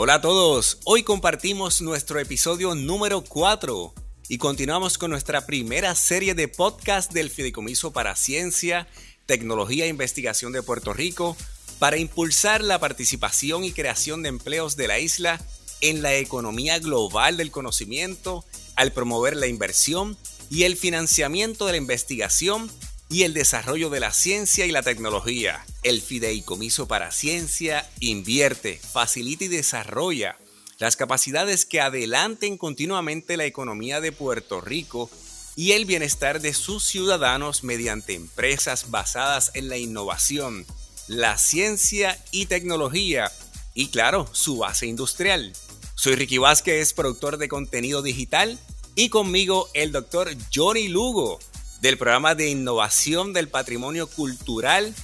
Hola a todos, hoy compartimos nuestro episodio número 4 y continuamos con nuestra primera serie de podcast del Fideicomiso para Ciencia, Tecnología e Investigación de Puerto Rico para impulsar la participación y creación de empleos de la isla en la economía global del conocimiento, al promover la inversión y el financiamiento de la investigación y el desarrollo de la ciencia y la tecnología. El Fideicomiso para Ciencia invierte, facilita y desarrolla las capacidades que adelanten continuamente la economía de Puerto Rico y el bienestar de sus ciudadanos mediante empresas basadas en la innovación, la ciencia y tecnología y claro, su base industrial. Soy Ricky Vázquez, productor de contenido digital y conmigo el doctor Johnny Lugo del programa de innovación del patrimonio cultural.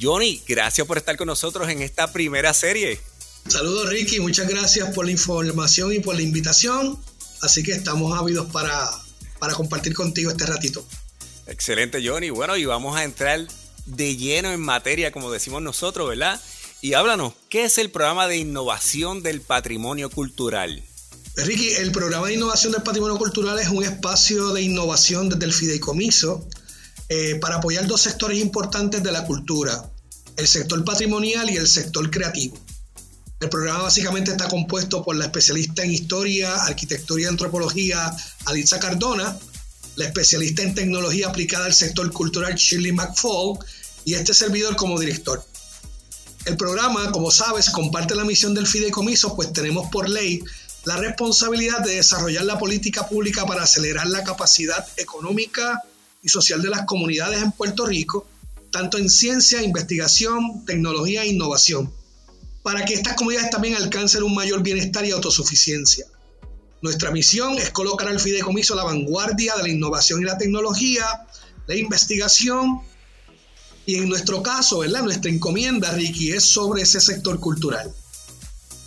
Johnny, gracias por estar con nosotros en esta primera serie. Saludos Ricky, muchas gracias por la información y por la invitación. Así que estamos ávidos para, para compartir contigo este ratito. Excelente Johnny. Bueno, y vamos a entrar de lleno en materia, como decimos nosotros, ¿verdad? Y háblanos, ¿qué es el programa de innovación del patrimonio cultural? Ricky, el programa de innovación del patrimonio cultural es un espacio de innovación desde el fideicomiso eh, para apoyar dos sectores importantes de la cultura, el sector patrimonial y el sector creativo. El programa básicamente está compuesto por la especialista en historia, arquitectura y antropología Alitza Cardona, la especialista en tecnología aplicada al sector cultural Shirley McFall y este servidor como director. El programa, como sabes, comparte la misión del fideicomiso, pues tenemos por ley la responsabilidad de desarrollar la política pública para acelerar la capacidad económica y social de las comunidades en Puerto Rico, tanto en ciencia, investigación, tecnología e innovación, para que estas comunidades también alcancen un mayor bienestar y autosuficiencia. Nuestra misión es colocar al fideicomiso a la vanguardia de la innovación y la tecnología, la investigación y en nuestro caso, ¿verdad? Nuestra encomienda, Ricky, es sobre ese sector cultural.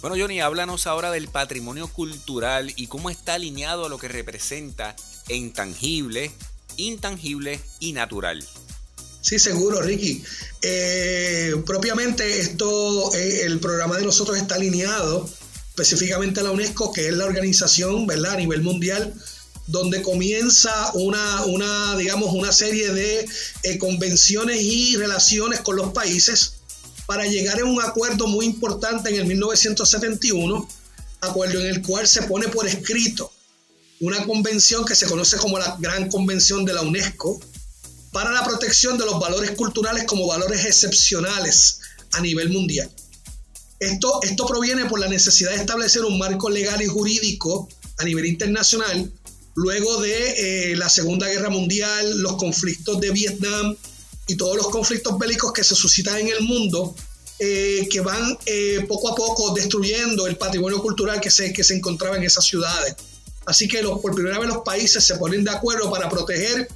Bueno, Johnny, háblanos ahora del patrimonio cultural y cómo está alineado a lo que representa en tangible, intangible y natural. Sí, seguro, Ricky. Eh, propiamente esto, eh, el programa de nosotros está alineado específicamente a la UNESCO, que es la organización, ¿verdad? A nivel mundial, donde comienza una, una digamos, una serie de eh, convenciones y relaciones con los países para llegar a un acuerdo muy importante en el 1971, acuerdo en el cual se pone por escrito una convención que se conoce como la Gran Convención de la UNESCO para la protección de los valores culturales como valores excepcionales a nivel mundial. Esto, esto proviene por la necesidad de establecer un marco legal y jurídico a nivel internacional luego de eh, la Segunda Guerra Mundial, los conflictos de Vietnam, y todos los conflictos bélicos que se suscitan en el mundo, eh, que van eh, poco a poco destruyendo el patrimonio cultural que se, que se encontraba en esas ciudades. Así que los, por primera vez los países se ponen de acuerdo para proteger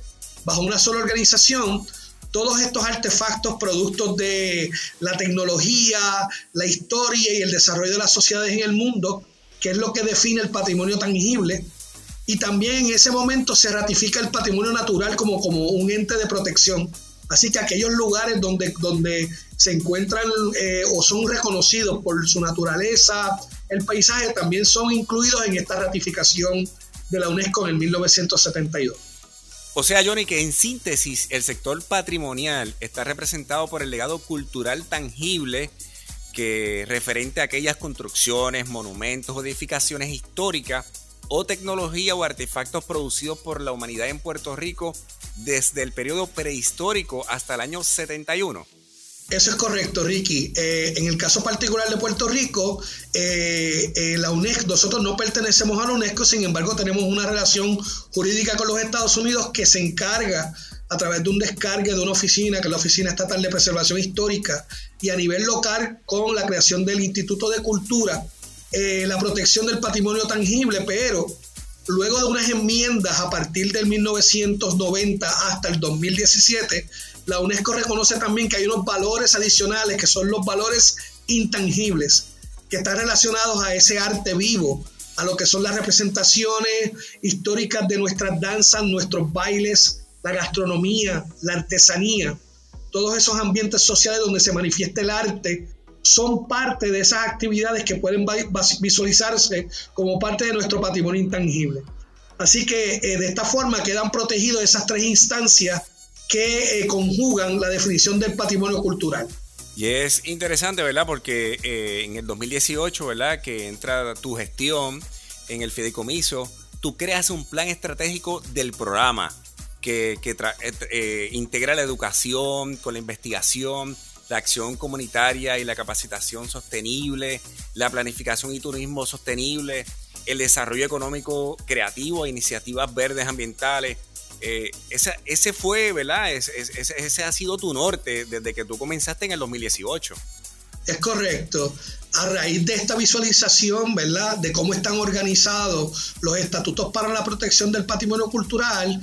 bajo una sola organización todos estos artefactos productos de la tecnología, la historia y el desarrollo de las sociedades en el mundo, que es lo que define el patrimonio tangible. Y también en ese momento se ratifica el patrimonio natural como, como un ente de protección Así que aquellos lugares donde, donde se encuentran eh, o son reconocidos por su naturaleza, el paisaje, también son incluidos en esta ratificación de la UNESCO en el 1972. O sea, Johnny, que en síntesis el sector patrimonial está representado por el legado cultural tangible que referente a aquellas construcciones, monumentos o edificaciones históricas o tecnología o artefactos producidos por la humanidad en Puerto Rico desde el periodo prehistórico hasta el año 71. Eso es correcto, Ricky. Eh, en el caso particular de Puerto Rico, eh, eh, la UNESCO, nosotros no pertenecemos a la UNESCO, sin embargo tenemos una relación jurídica con los Estados Unidos que se encarga a través de un descargue de una oficina, que es la Oficina Estatal de Preservación Histórica, y a nivel local con la creación del Instituto de Cultura, la protección del patrimonio tangible, pero luego de unas enmiendas a partir del 1990 hasta el 2017, la UNESCO reconoce también que hay unos valores adicionales que son los valores intangibles, que están relacionados a ese arte vivo, a lo que son las representaciones históricas de nuestras danzas, nuestros bailes, la gastronomía, la artesanía, todos esos ambientes sociales donde se manifiesta el arte son parte de esas actividades que pueden visualizarse como parte de nuestro patrimonio intangible. Así que eh, de esta forma quedan protegidos esas tres instancias que eh, conjugan la definición del patrimonio cultural. Y es interesante, ¿verdad? Porque eh, en el 2018, ¿verdad? Que entra tu gestión en el fideicomiso, tú creas un plan estratégico del programa que, integra la educación con la investigación, la acción comunitaria y la capacitación sostenible, la planificación y turismo sostenible, el desarrollo económico creativo, iniciativas verdes ambientales, eh, ese, fue, ¿verdad? ese, ha sido tu norte desde que tú comenzaste en el 2018. Es correcto. A raíz de esta visualización, ¿verdad? De cómo están organizados los estatutos para la protección del patrimonio cultural,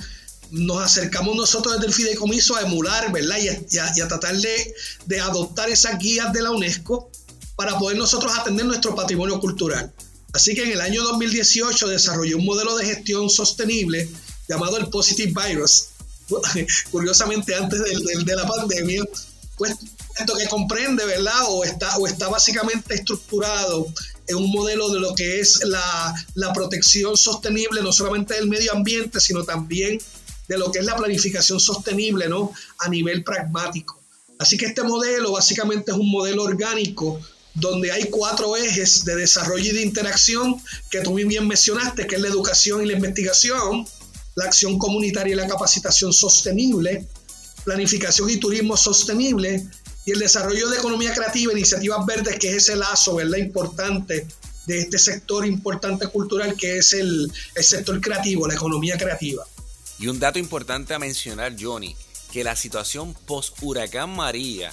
nos acercamos nosotros desde el fideicomiso a emular, ¿verdad? Y a, tratar de, de, adoptar esas guías de la UNESCO para poder nosotros atender nuestro patrimonio cultural. Así que en el año 2018 desarrollé un modelo de gestión sostenible llamado el Positive Virus, curiosamente antes de, la pandemia, pues esto que comprende, ¿verdad? O está, o está básicamente estructurado en un modelo de lo que es la, la protección sostenible, no solamente del medio ambiente, sino también de lo que es la planificación sostenible, ¿no? A nivel pragmático. Así que este modelo básicamente es un modelo orgánico donde hay cuatro ejes de desarrollo y de interacción que tú muy bien mencionaste, que es la educación y la investigación, la acción comunitaria y la capacitación sostenible, planificación y turismo sostenible y el desarrollo de economía creativa, iniciativas verdes, que es ese lazo, ¿verdad? Importante de este sector importante cultural que es el, el sector creativo, la economía creativa. Y un dato importante a mencionar, Johnny, que la situación post-huracán María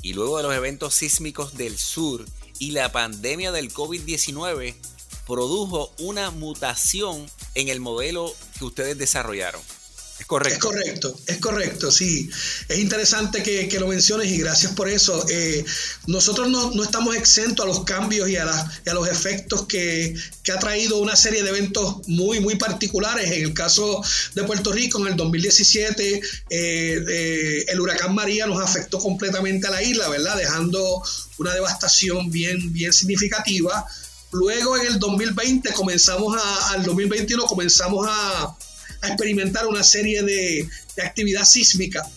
y luego de los eventos sísmicos del sur y la pandemia del COVID-19 produjo una mutación en el modelo que ustedes desarrollaron. Es correcto. Es correcto, es correcto, sí. Es interesante que, lo menciones y gracias por eso. Eh, nosotros no, estamos exentos a los cambios y a, los efectos que, ha traído una serie de eventos muy, muy particulares. En el caso de Puerto Rico, en el 2017, eh, eh, el huracán María nos afectó completamente a la isla, ¿verdad? Dejando una devastación bien, bien significativa Luego en el 2020 comenzamos a, al 2021 comenzamos a, experimentar una serie de, actividad sísmica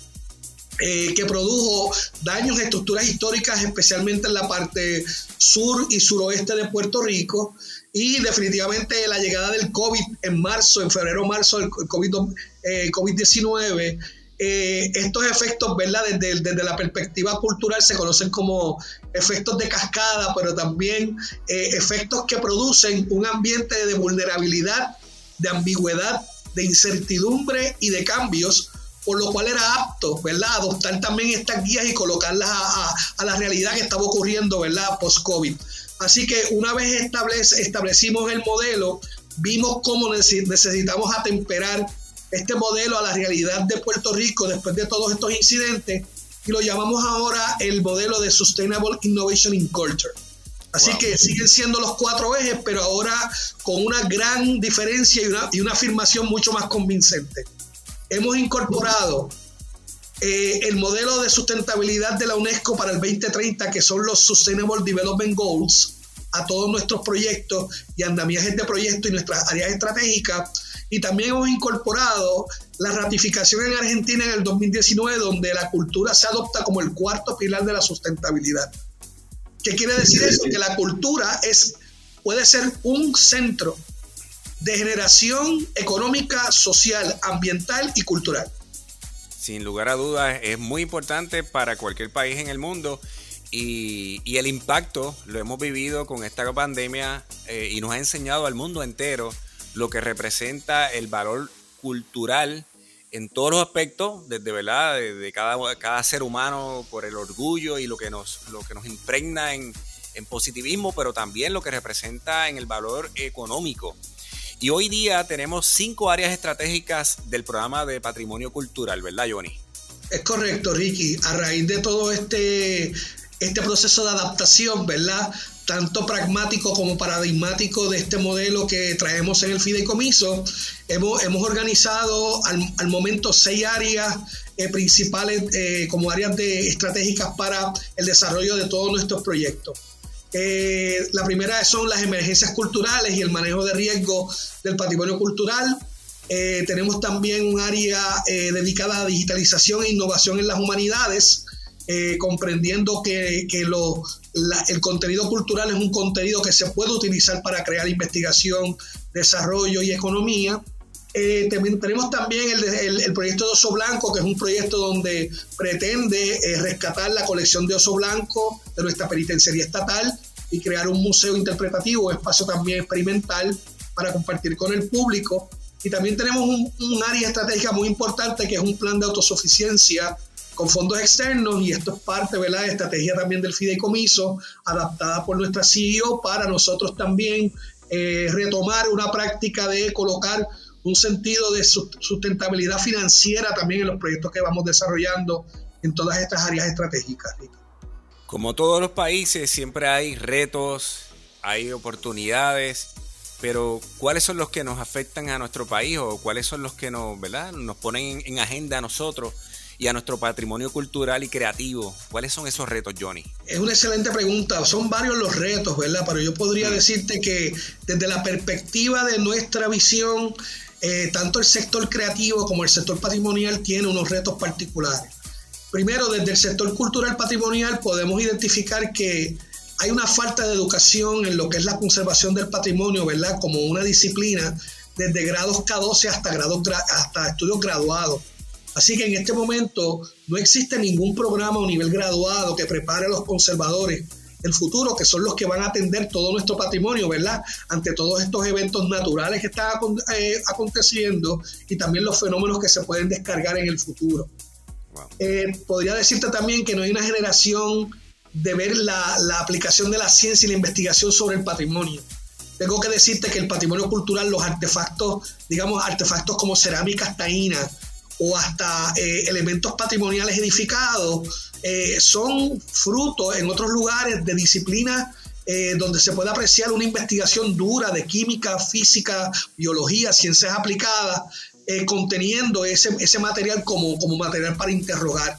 eh, que produjo daños a estructuras históricas, especialmente en la parte sur y suroeste de Puerto Rico. Y definitivamente la llegada del COVID en marzo, en febrero-marzo, el COVID-19, eh, COVID 19 eh, estos efectos, ¿verdad? Desde, desde, la perspectiva cultural se conocen como efectos de cascada, pero también eh, efectos que producen un ambiente de vulnerabilidad, de ambigüedad, de incertidumbre y de cambios, por lo cual era apto, ¿verdad? Adoptar también estas guías y colocarlas a, la realidad que estaba ocurriendo, ¿verdad? Post-COVID. Así que una vez establecimos el modelo, vimos cómo necesitamos atemperar este modelo a la realidad de Puerto Rico después de todos estos incidentes y lo llamamos ahora el modelo de Sustainable Innovation in Culture. Así que siguen siendo los cuatro ejes, pero ahora con una gran diferencia y una, y una afirmación mucho más convincente. Hemos incorporado eh, el modelo de sustentabilidad de la UNESCO para el 2030, que son los Sustainable Development Goals, a todos nuestros proyectos y andamiajes de proyectos y nuestras áreas estratégicas y también hemos incorporado la ratificación en Argentina en el 2019, donde la cultura se adopta como el cuarto pilar de la sustentabilidad. ¿Qué quiere decir eso? Que la cultura es, puede ser un centro de generación económica, social, ambiental y cultural. Sin lugar a dudas, es muy importante para cualquier país en el mundo y, el impacto lo hemos vivido con esta pandemia eh, y nos ha enseñado al mundo entero lo que representa el valor cultural en todos los aspectos, desde ¿verdad? De, cada, cada, ser humano por el orgullo y lo que nos, lo que nos impregna en, en, positivismo, pero también lo que representa en el valor económico. Y hoy día tenemos cinco áreas estratégicas del programa de patrimonio cultural, ¿verdad, Johnny? Es correcto, Ricky. A raíz de todo este, este proceso de adaptación, ¿verdad? Tanto pragmático como paradigmático de este modelo que traemos en el fideicomiso, hemos, hemos organizado al, momento seis áreas eh, principales eh, como áreas de, estratégicas para el desarrollo de todos nuestros proyectos. Eh, la primera son las emergencias culturales y el manejo de riesgo del patrimonio cultural. tenemos también un área dedicada a digitalización e innovación en las humanidades, comprendiendo que, que lo, el contenido cultural es un contenido que se puede utilizar para crear investigación, desarrollo y economía. Eh, tenemos también el, proyecto de Oso Blanco, que es un proyecto donde pretende eh, rescatar la colección de Oso Blanco de nuestra penitenciaría estatal y crear un museo interpretativo, un espacio también experimental para compartir con el público. Y también tenemos un área estratégica muy importante que es un plan de autosuficiencia con fondos externos y esto es parte de la estrategia también del fideicomiso adaptada por nuestra CEO para nosotros también eh, retomar una práctica de colocar un sentido de sustentabilidad financiera también en los proyectos que vamos desarrollando en todas estas áreas estratégicas. Como todos los países, siempre hay retos, hay oportunidades, pero ¿cuáles son los que nos afectan a nuestro país o cuáles son los que nos, ¿verdad? nos ponen en agenda a nosotros y a nuestro patrimonio cultural y creativo. ¿Cuáles son esos retos, Johnny? Es una excelente pregunta. Son varios los retos, ¿verdad? Pero yo podría mm. decirte que desde la perspectiva de nuestra visión, eh, tanto el sector creativo como el sector patrimonial tiene unos retos particulares. Primero, desde el sector cultural patrimonial podemos identificar que hay una falta de educación en lo que es la conservación del patrimonio, ¿verdad? Como una disciplina desde grados K12 hasta, grados, hasta estudios graduados. Así que en este momento no existe ningún programa o nivel graduado que prepare a los conservadores del futuro, que son los que van a atender todo nuestro patrimonio, ¿verdad? Ante todos estos eventos naturales que están eh, aconteciendo y también los fenómenos que se pueden descargar en el futuro. Eh, podría decirte también que no hay una generación de ver la, la, aplicación de la ciencia y la investigación sobre el patrimonio. Tengo que decirte que el patrimonio cultural, los artefactos, digamos, artefactos como cerámicas taínas, o hasta eh, elementos patrimoniales edificados, eh, son fruto en otros lugares de disciplinas eh, donde se puede apreciar una investigación dura de química, física, biología, ciencias aplicadas, conteniendo ese, ese material como, como material para interrogar.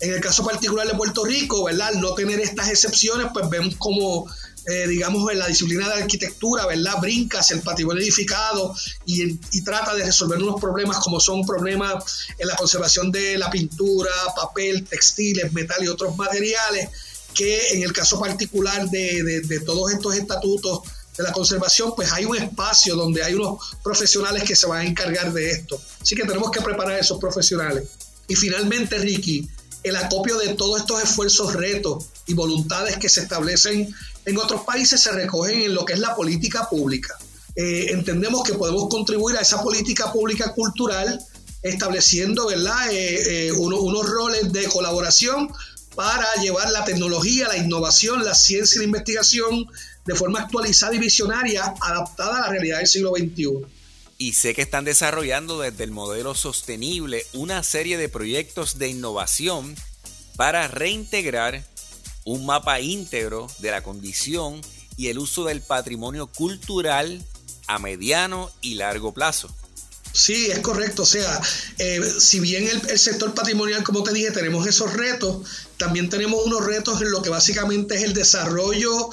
En el caso particular de Puerto Rico, ¿verdad? Al no tener estas excepciones, pues vemos como eh, digamos, en la disciplina de arquitectura, ¿verdad? Brinca hacia el patrimonio edificado y, trata de resolver unos problemas como son problemas en la conservación de la pintura, papel, textiles, metal y otros materiales, que en el caso particular de, de todos estos estatutos de la conservación, pues hay un espacio donde hay unos profesionales que se van a encargar de esto. Así que tenemos que preparar a esos profesionales. Y finalmente, Ricky, el acopio de todos estos esfuerzos, retos y voluntades que se establecen en otros países se recogen en lo que es la política pública. Eh, entendemos que podemos contribuir a esa política pública cultural estableciendo ¿verdad? Eh, eh, unos roles de colaboración para llevar la tecnología, la innovación, la ciencia y la investigación de forma actualizada y visionaria, adaptada a la realidad del siglo XXI. Y sé que están desarrollando desde el modelo sostenible una serie de proyectos de innovación para reintegrar un mapa íntegro de la condición y el uso del patrimonio cultural a mediano y largo plazo. Sí, es correcto. O sea, eh, si bien el, sector patrimonial, como te dije, tenemos esos retos, también tenemos unos retos en lo que básicamente es el desarrollo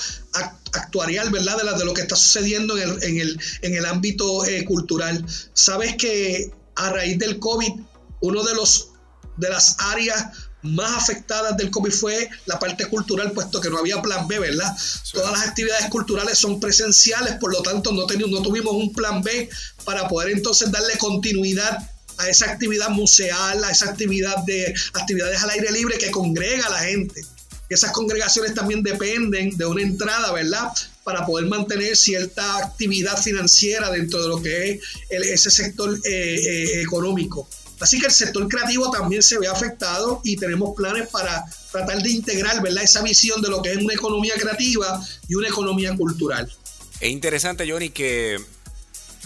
actuarial, ¿verdad? De, de lo que está sucediendo en el, en el, en el ámbito eh, cultural. Sabes que a raíz del COVID, uno de los de las áreas más afectadas del COVID fue la parte cultural, puesto que no había plan B, ¿verdad? Todas las actividades culturales son presenciales, por lo tanto no, no tuvimos un plan B para poder entonces darle continuidad a esa actividad museal, a esa actividad de actividades al aire libre que congrega a la gente. Esas congregaciones también dependen de una entrada, ¿verdad? Para poder mantener cierta actividad financiera dentro de lo que es ese sector eh, eh, económico. Así que el sector creativo también se ve afectado y tenemos planes para tratar de integrar ¿verdad? esa visión de lo que es una economía creativa y una economía cultural. Es interesante, Johnny, que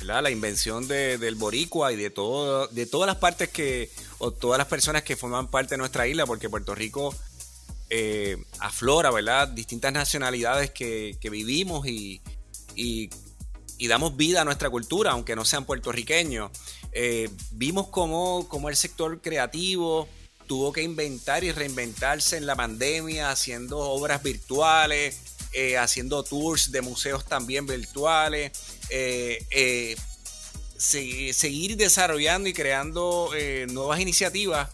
la invención del boricua y de, todo, de todas las partes que, o todas las personas que forman parte de nuestra isla, porque Puerto Rico eh, aflora, ¿verdad? Distintas nacionalidades que, vivimos y, damos vida a nuestra cultura, aunque no sean puertorriqueños. Eh, vimos cómo, cómo el sector creativo tuvo que inventar y reinventarse en la pandemia, haciendo obras virtuales, eh, haciendo tours de museos también virtuales, seguir desarrollando y creando nuevas iniciativas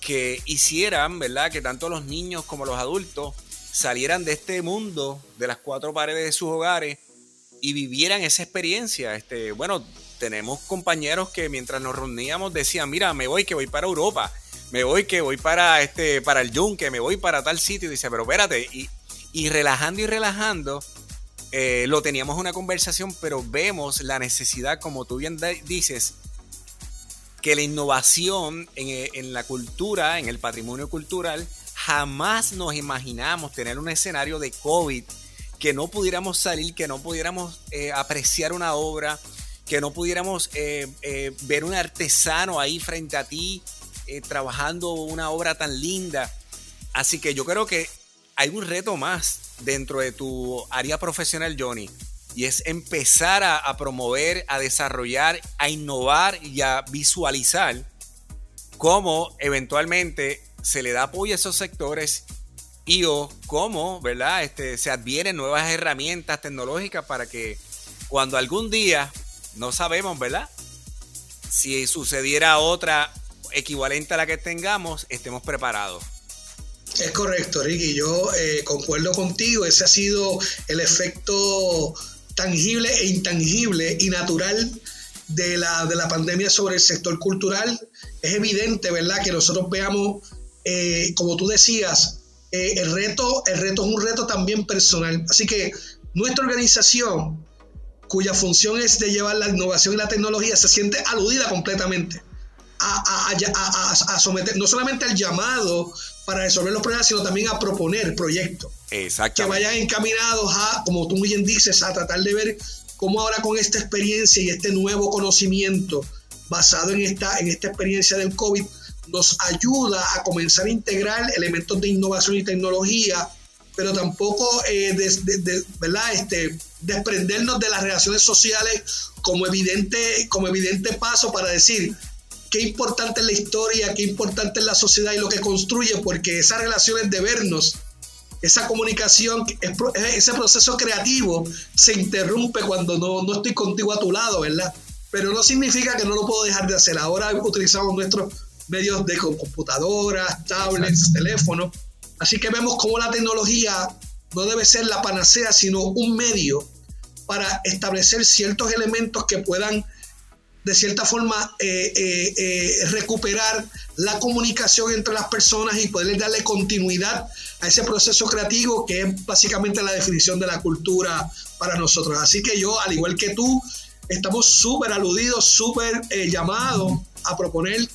que hicieran, ¿verdad? Que tanto los niños como los adultos salieran de este mundo, de las cuatro paredes de sus hogares y vivieran esa experiencia. Este, bueno, tenemos compañeros que mientras nos reuníamos decían, mira, me voy que voy para Europa, me voy que voy para este, para el Yunque, me voy para tal sitio. Y dice, pero espérate, y, y relajando y relajando, eh, lo teníamos una conversación, pero vemos la necesidad, como tú bien dices, que la innovación eh, en, la cultura, en el patrimonio cultural, jamás nos imaginamos tener un escenario de COVID que no pudiéramos salir, que no pudiéramos eh, apreciar una obra, que no pudiéramos eh, ver un artesano ahí frente a ti trabajando una obra tan linda. Así que yo creo que hay un reto más dentro de tu área profesional, Johnny y es empezar a, promover, a desarrollar, a innovar y a visualizar cómo eventualmente se le da apoyo a esos sectores y o cómo, ¿verdad? Este, se advienen nuevas herramientas tecnológicas para que cuando algún día, no sabemos, ¿verdad? Si sucediera otra equivalente a la que tengamos, estemos preparados. Es correcto, Ricky. Yo eh, concuerdo contigo. Ese ha sido el efecto tangible e intangible y natural de la, de la pandemia sobre el sector cultural. Es evidente, ¿verdad?, que nosotros veamos, eh, como tú decías, eh, el, reto, el reto es un reto también personal. Así que nuestra organización, cuya función es de llevar la innovación y la tecnología, se siente aludida completamente a, a, a, someter no solamente al llamado para resolver los problemas, sino también a proponer proyectos. Que vayan encaminados a, como tú muy bien dices, a tratar de ver cómo ahora con esta experiencia y este nuevo conocimiento basado en esta, en esta experiencia del COVID nos ayuda a comenzar a integrar elementos de innovación y tecnología, pero tampoco eh, ¿verdad? Este, desprendernos de las relaciones sociales como evidente, como evidente paso para decir, qué importante es la historia, qué importante es la sociedad y lo que construye, porque esas relaciones de vernos, esa comunicación, ese proceso creativo se interrumpe cuando no, no estoy contigo a tu lado, ¿verdad? Pero no significa que no lo puedo dejar de hacer. Ahora utilizamos nuestros medios de computadoras, tablets, teléfonos. Así que vemos cómo la tecnología no debe ser la panacea, sino un medio para establecer ciertos elementos que puedan de cierta forma eh, eh, eh, recuperar la comunicación entre las personas y poder darle continuidad a ese proceso creativo que es básicamente la definición de la cultura para nosotros. Así que yo, al igual que tú, estamos súper aludidos, súper llamados a proponer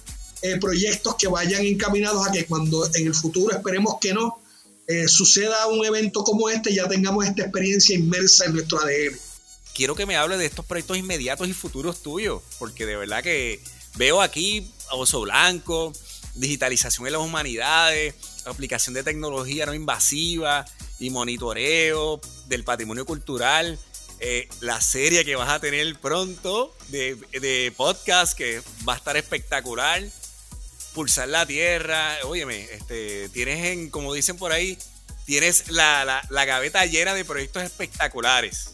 proyectos que vayan encaminados a que cuando en el futuro, esperemos que no, suceda un evento como este, ya tengamos esta experiencia inmersa en nuestro ADN quiero que me hable de estos proyectos inmediatos y futuros tuyos, porque de verdad que veo aquí oso blanco, digitalización de las humanidades, aplicación de tecnología no invasiva y monitoreo del patrimonio cultural. Eh, la serie que vas a tener pronto de, podcast que va a estar espectacular. Pulsar la tierra. Óyeme, este, tienes en, como dicen por ahí, tienes la, la gaveta llena de proyectos espectaculares.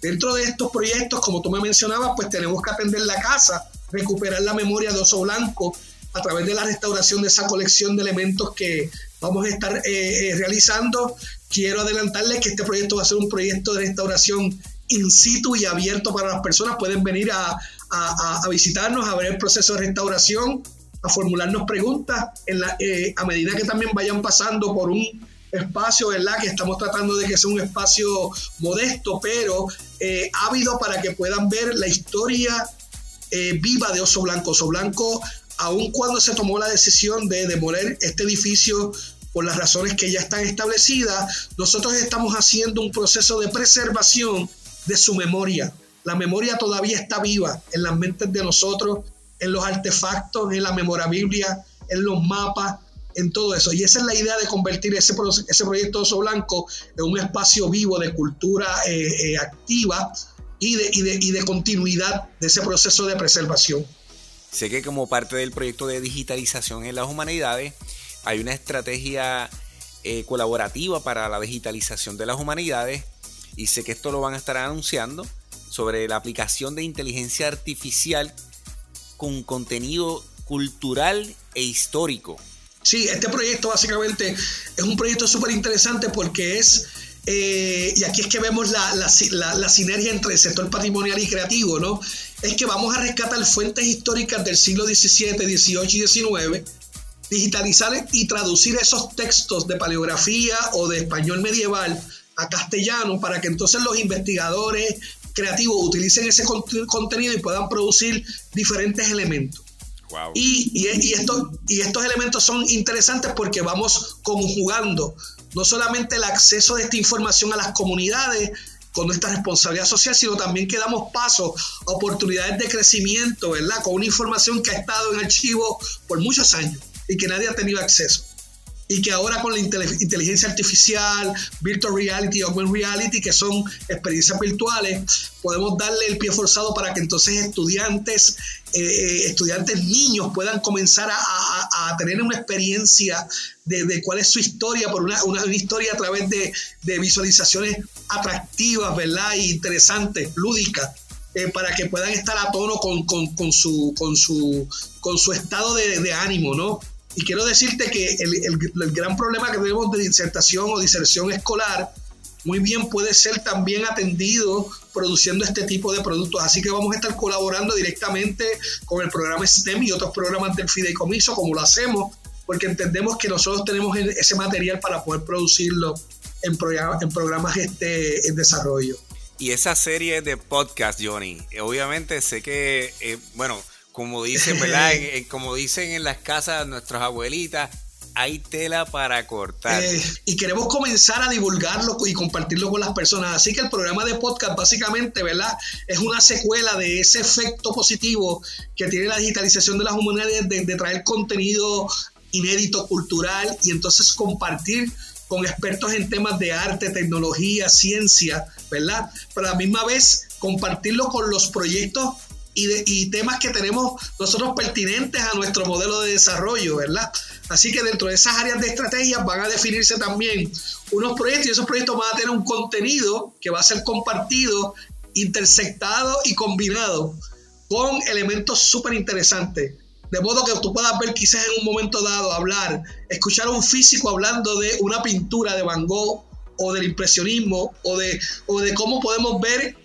Dentro de estos proyectos, como tú me mencionabas, pues tenemos que atender la casa, recuperar la memoria de Oso Blanco a través de la restauración de esa colección de elementos que vamos a estar eh, eh, realizando. Quiero adelantarles que este proyecto va a ser un proyecto de restauración in situ y abierto para las personas. Pueden venir a, visitarnos, a ver el proceso de restauración, a formularnos preguntas eh, a medida que también vayan pasando por un espacio, ¿verdad? Que estamos tratando de que sea un espacio modesto, pero eh, ávido para que puedan ver la historia eh, viva de Oso Blanco. Oso Blanco, aun cuando se tomó la decisión de demoler este edificio por las razones que ya están establecidas, nosotros estamos haciendo un proceso de preservación de su memoria. La memoria todavía está viva en las mentes de nosotros, en los artefactos, en la memorabilia, en los mapas, en todo eso. Y esa es la idea de convertir ese, ese proyecto Oso Blanco en un espacio vivo de cultura eh, eh, activa y de, y, de, y de continuidad de ese proceso de preservación. Sé que como parte del proyecto de digitalización en las humanidades, hay una estrategia eh, colaborativa para la digitalización de las humanidades y sé que esto lo van a estar anunciando sobre la aplicación de inteligencia artificial con contenido cultural e histórico. Sí, este proyecto básicamente es un proyecto súper interesante porque es, eh, y aquí es que vemos la, la, sinergia entre el sector patrimonial y creativo, ¿no? Es que vamos a rescatar fuentes históricas del siglo XVII, XVIII y XIX, digitalizar y traducir esos textos de paleografía o de español medieval a castellano para que entonces los investigadores creativos utilicen ese contenido y puedan producir diferentes elementos. Y, y, y estos elementos son interesantes porque vamos conjugando no solamente el acceso de esta información a las comunidades con nuestra responsabilidad social, sino también que damos paso a oportunidades de crecimiento, ¿verdad? Con una información que ha estado en archivo por muchos años y que nadie ha tenido acceso y que ahora con la inteligencia artificial, virtual reality, augmented reality, que son experiencias virtuales, podemos darle el pie forzado para que entonces estudiantes, eh, eh, estudiantes niños puedan comenzar a, tener una experiencia de, cuál es su historia, por una, historia a través de, visualizaciones atractivas, ¿verdad? E interesantes, lúdicas. Eh, para que puedan estar a tono con, su, estado de ánimo, ¿no? Y quiero decirte que el, gran problema que tenemos de disertación o diserción escolar muy bien puede ser también atendido produciendo este tipo de productos. Así que vamos a estar colaborando directamente con el programa STEM y otros programas del fideicomiso, como lo hacemos, porque entendemos que nosotros tenemos ese material para poder producirlo en, programas, en programas este, en desarrollo. Y esa serie de podcast, Johnny, obviamente sé que, eh, bueno, como dicen, ¿verdad? como dicen en las casas nuestras abuelitas, hay tela para cortar. Eh, y queremos comenzar a divulgarlo y compartirlo con las personas. Así que el programa de podcast básicamente, ¿verdad? Es una secuela de ese efecto positivo que tiene la digitalización de las humanidades de, de traer contenido inédito, cultural y entonces compartir con expertos en temas de arte, tecnología, ciencia, ¿verdad? Pero a la misma vez compartirlo con los proyectos y, temas que tenemos nosotros pertinentes a nuestro modelo de desarrollo, ¿verdad? Así que dentro de esas áreas de estrategia van a definirse también unos proyectos y esos proyectos van a tener un contenido que va a ser compartido, intersectado y combinado con elementos súper interesantes. De modo que tú puedas ver quizás en un momento dado hablar, escuchar a un físico hablando de una pintura de Van Gogh o del impresionismo o de, o de cómo podemos ver,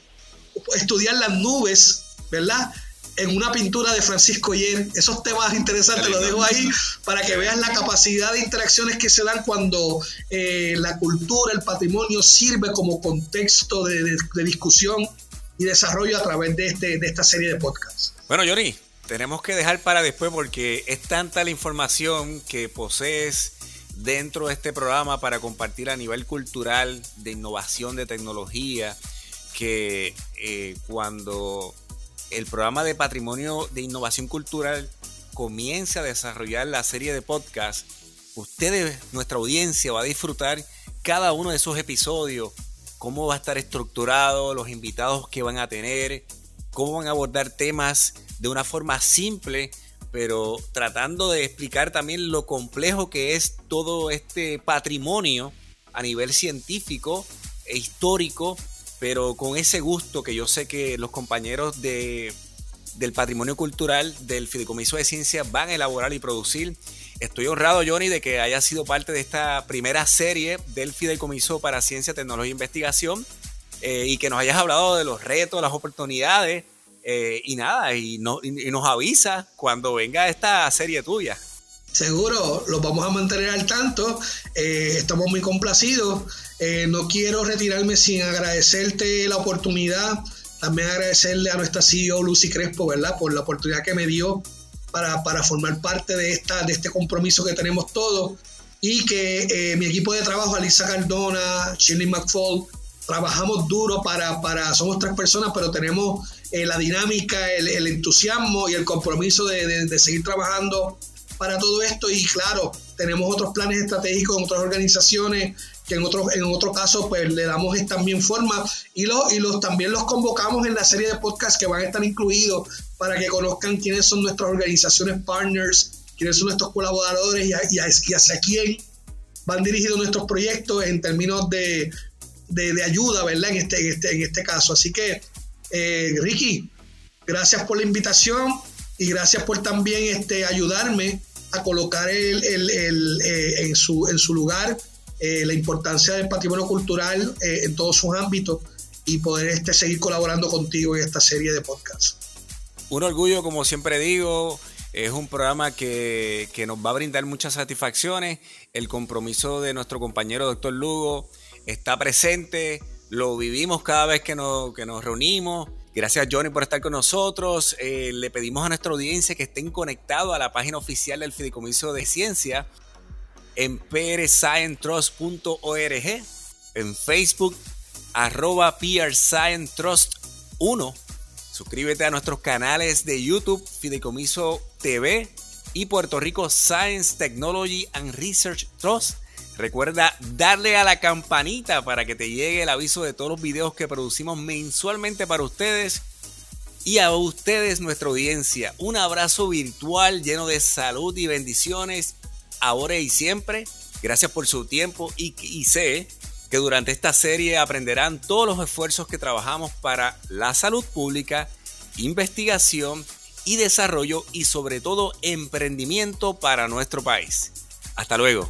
estudiar las nubes ¿verdad? En una pintura de Francisco Yer. Esos temas interesantes los dejo ahí para que veas la capacidad de interacciones que se dan cuando eh, la cultura, el patrimonio sirve como contexto de, discusión y desarrollo a través de, este, de esta serie de podcasts. Bueno, Johnny, tenemos que dejar para después porque es tanta la información que posees dentro de este programa para compartir a nivel cultural, de innovación, de tecnología, que eh, cuando el programa de Patrimonio de Innovación Cultural comienza a desarrollar la serie de podcast, ustedes, nuestra audiencia, va a disfrutar cada uno de esos episodios, cómo va a estar estructurado, los invitados que van a tener, cómo van a abordar temas de una forma simple, pero tratando de explicar también lo complejo que es todo este patrimonio a nivel científico e histórico pero con ese gusto que yo sé que los compañeros de, del patrimonio cultural del Fideicomiso de Ciencias van a elaborar y producir. Estoy honrado, Johnny, de que haya sido parte de esta primera serie del Fideicomiso para Ciencia, Tecnología e Investigación eh, y que nos hayas hablado de los retos, las oportunidades eh, y nada, y, nos avisa cuando venga esta serie tuya. Seguro, los vamos a mantener al tanto. Eh, estamos muy complacidos. Eh, no quiero retirarme sin agradecerte la oportunidad. También agradecerle a nuestra CEO Lucy Crespo, ¿verdad? Por la oportunidad que me dio para, formar parte de, esta, de este compromiso que tenemos todos. Y que eh, mi equipo de trabajo, Alisa Cardona, Shirley McFall, trabajamos duro para, para, somos tres personas, pero tenemos la dinámica, el, entusiasmo y el compromiso de seguir trabajando para todo esto y claro, tenemos otros planes estratégicos en otras organizaciones que en otro, en otro caso pues le damos también forma y, los, y los, también los convocamos en la serie de podcasts que van a estar incluidos para que conozcan quiénes son nuestras organizaciones partners, quiénes son nuestros colaboradores y, hacia quién van dirigidos nuestros proyectos en términos de, ayuda, ¿verdad? En este, en este, en este caso. Así que, eh, Ricky, gracias por la invitación y gracias por también este, ayudarme a colocar el, eh, en, su, en su lugar eh, la importancia del patrimonio cultural eh, en todos sus ámbitos y poder este, seguir colaborando contigo en esta serie de podcasts. Un orgullo, como siempre digo, es un programa que, nos va a brindar muchas satisfacciones. El compromiso de nuestro compañero doctor Lugo está presente, lo vivimos cada vez que nos, que nos reunimos. Gracias Johnny por estar con nosotros. Eh, le pedimos a nuestra audiencia que estén conectados a la página oficial del Fideicomiso de Ciencia en prscientrust.org, en Facebook, arroba Trust 1. Suscríbete a nuestros canales de YouTube, Fideicomiso TV y Puerto Rico Science, Technology and Research Trust. Recuerda darle a la campanita para que te llegue el aviso de todos los videos que producimos mensualmente para ustedes. Y a ustedes, nuestra audiencia, un abrazo virtual lleno de salud y bendiciones ahora y siempre. Gracias por su tiempo y, sé que durante esta serie aprenderán todos los esfuerzos que trabajamos para la salud pública, investigación y desarrollo y sobre todo emprendimiento para nuestro país. Hasta luego.